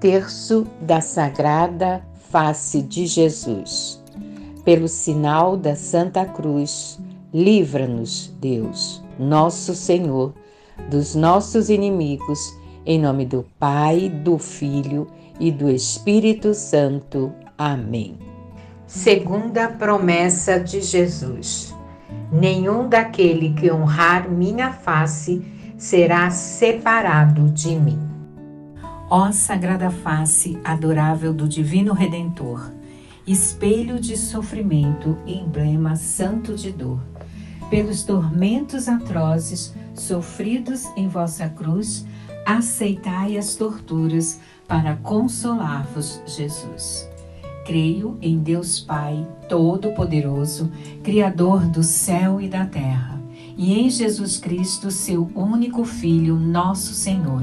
Terço da Sagrada Face de Jesus. Pelo sinal da Santa Cruz, livra-nos, Deus, nosso Senhor, dos nossos inimigos, em nome do Pai, do Filho e do Espírito Santo. Amém. Segunda promessa de Jesus: Nenhum daquele que honrar minha face será separado de mim. Ó Sagrada Face adorável do Divino Redentor, espelho de sofrimento e emblema santo de dor, pelos tormentos atrozes sofridos em vossa cruz, aceitai as torturas para consolar-vos, Jesus. Creio em Deus Pai Todo-Poderoso, Criador do céu e da terra, e em Jesus Cristo, seu único Filho, nosso Senhor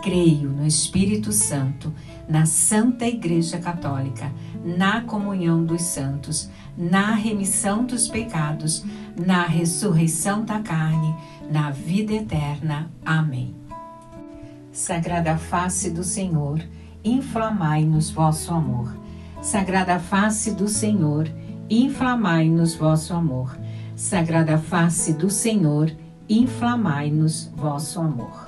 Creio no Espírito Santo, na Santa Igreja Católica, na comunhão dos santos, na remissão dos pecados, na ressurreição da carne, na vida eterna. Amém. Sagrada face do Senhor, inflamai-nos vosso amor. Sagrada face do Senhor, inflamai-nos vosso amor. Sagrada face do Senhor, inflamai-nos vosso amor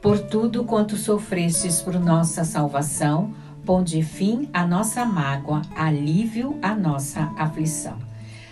por tudo quanto sofrestes por nossa salvação, ponde fim à nossa mágoa, alívio à nossa aflição.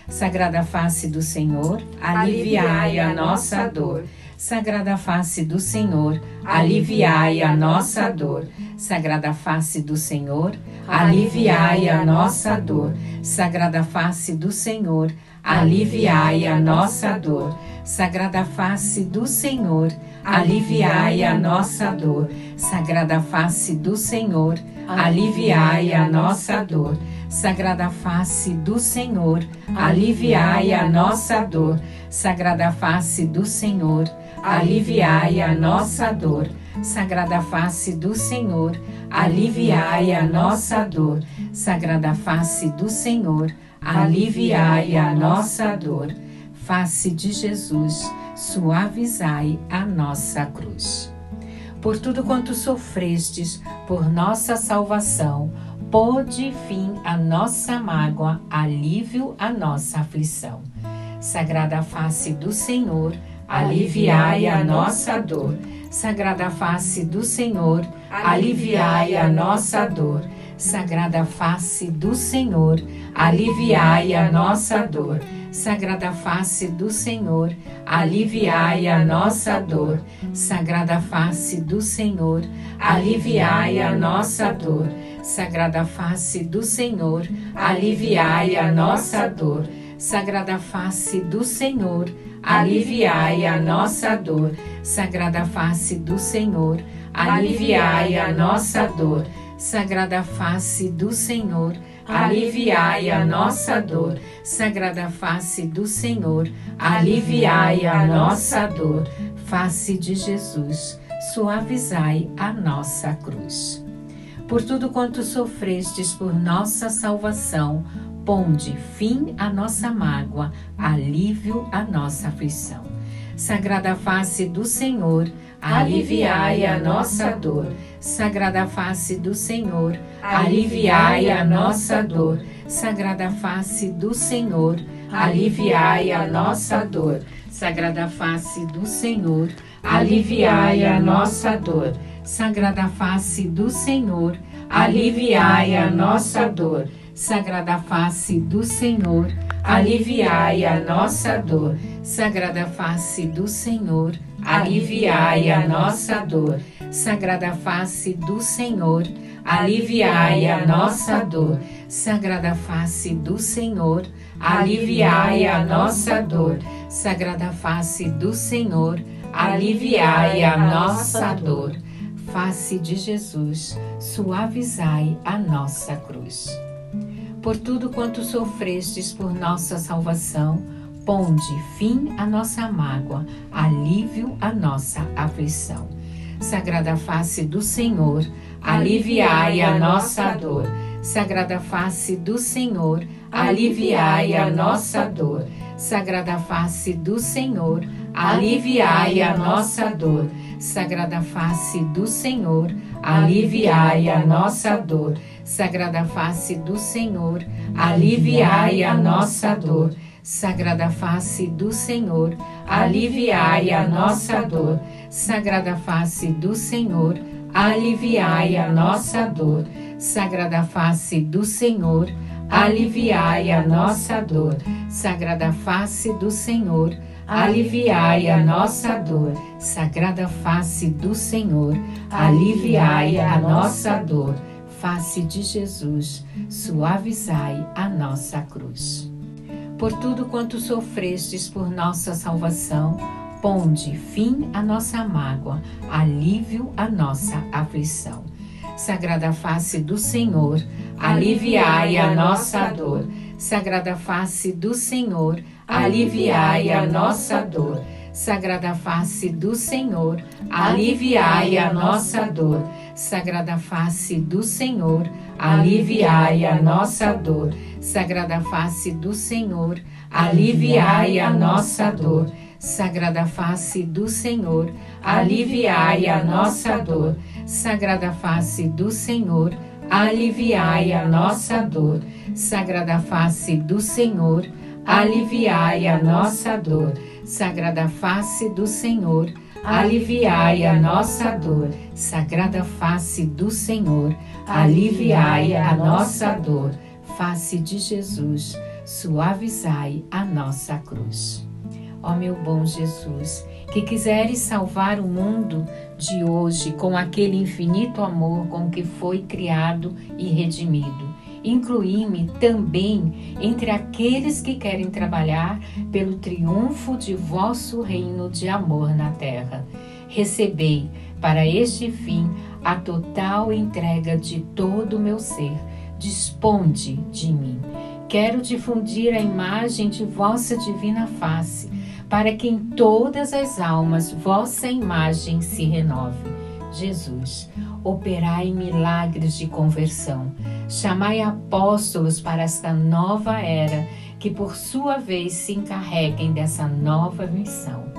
Sagrada face do Senhor, aliviai a nossa dor. Sagrada face do Senhor, aliviai a nossa dor. Sagrada face do Senhor, aliviai a nossa dor. Sagrada face do Senhor, aliviai a nossa dor. Sagrada face do Senhor, aliviai a nossa dor. Sagrada face do Senhor, aliviai a nossa dor. Sagrada face do Senhor, aliviai a nossa dor. Sagrada face do Senhor, aliviai a nossa dor. Sagrada face do Senhor, aliviai a nossa dor. Sagrada face do Senhor, aliviai a nossa dor. Face de Jesus, suavizai a nossa cruz. Por tudo quanto sofrestes por nossa salvação, pôde fim a nossa mágoa, alívio a nossa aflição. Sagrada face do Senhor, aliviai a nossa dor. Sagrada face do Senhor, aliviai a nossa dor. Sagrada face do Senhor, aliviai a nossa dor. Sagrada face do Senhor, aliviai a nossa dor. Sagrada face do Senhor, aliviai a nossa dor. Sagrada face do Senhor, aliviai a nossa dor. Sagrada face do Senhor, aliviai a nossa dor. Sagrada face do Senhor, aliviai a nossa dor. Sagrada face do Senhor, aliviai a nossa dor. Sagrada face do Senhor, aliviai a nossa dor. Face de Jesus, suavizai a nossa cruz. Por tudo quanto sofrestes por nossa salvação, ponde fim à nossa mágoa, alívio à nossa aflição. Sagrada face do Senhor, aliviai a nossa dor. Sagrada face do Senhor, aliviai a nossa dor. Sagrada face do Senhor, aliviai a nossa dor. Sagrada face do Senhor, aliviai a nossa dor. Sagrada face do Senhor, aliviai a nossa dor. Sagrada face do Senhor, aliviai a nossa dor. Sagrada face do Senhor, aliviai a nossa dor. Sagrada face do Senhor, aliviai a nossa dor. Sagrada face do Senhor, aliviai a nossa dor. Sagrada face do Senhor, aliviai a nossa dor. face de Jesus, suavizai a nossa cruz. Por tudo quanto sofrestes por nossa salvação, ponde fim à nossa mágoa, alívio à nossa aflição. Sagrada face do Senhor, aliviai a nossa dor. Sagrada face do Senhor, aliviai a nossa dor. Sagrada face do Senhor, aliviai a nossa dor. Sagrada face do Senhor, aliviai a nossa dor. Sagrada face do Senhor, aliviai a nossa dor. Sagrada face do Senhor, aliviai a nossa dor. Sagrada face do Senhor, aliviai a nossa dor. Sagrada face do Senhor, aliviai a nossa dor. Sagrada face do Senhor, aliviai a nossa dor. Sagrada face do Senhor, aliviai a nossa dor. Face de Jesus, suavizai a nossa cruz. Por tudo quanto sofrestes por nossa salvação, ponde fim à nossa mágoa, alívio à nossa aflição. Sagrada face do Senhor, aliviai a nossa dor. Sagrada face do Senhor, aliviai a nossa dor. Sagrada face do Senhor, aliviai a nossa dor. Sagrada face do Senhor, aliviai a nossa dor. Sagrada face do Senhor, aliviai a nossa dor. Sagrada face do Senhor, aliviai a nossa dor. Sagrada face do Senhor, aliviai a nossa dor. Sagrada face do Senhor, aliviai a nossa dor. Sagrada face do Senhor, aliviai a nossa dor. Sagrada face do Senhor, aliviai a nossa dor. Face de Jesus, suavizai a nossa cruz. Ó meu bom Jesus, que quiseres salvar o mundo de hoje com aquele infinito amor com que foi criado e redimido incluí-me também entre aqueles que querem trabalhar pelo triunfo de vosso reino de amor na terra. Recebei para este fim a total entrega de todo o meu ser. Disponde de mim. Quero difundir a imagem de vossa divina face, para que em todas as almas vossa imagem se renove. Jesus, operai milagres de conversão Chamai apóstolos para esta nova era, que por sua vez se encarreguem dessa nova missão.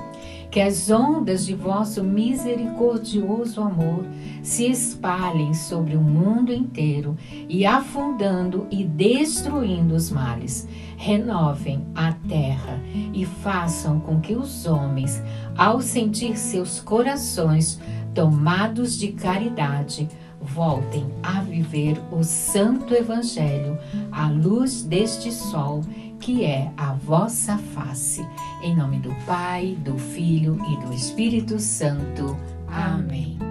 Que as ondas de vosso misericordioso amor se espalhem sobre o mundo inteiro e afundando e destruindo os males, renovem a terra e façam com que os homens, ao sentir seus corações tomados de caridade, voltem a viver o Santo Evangelho à luz deste sol que é a vossa face. Em nome do Pai, do Filho e do Espírito Santo. Amém.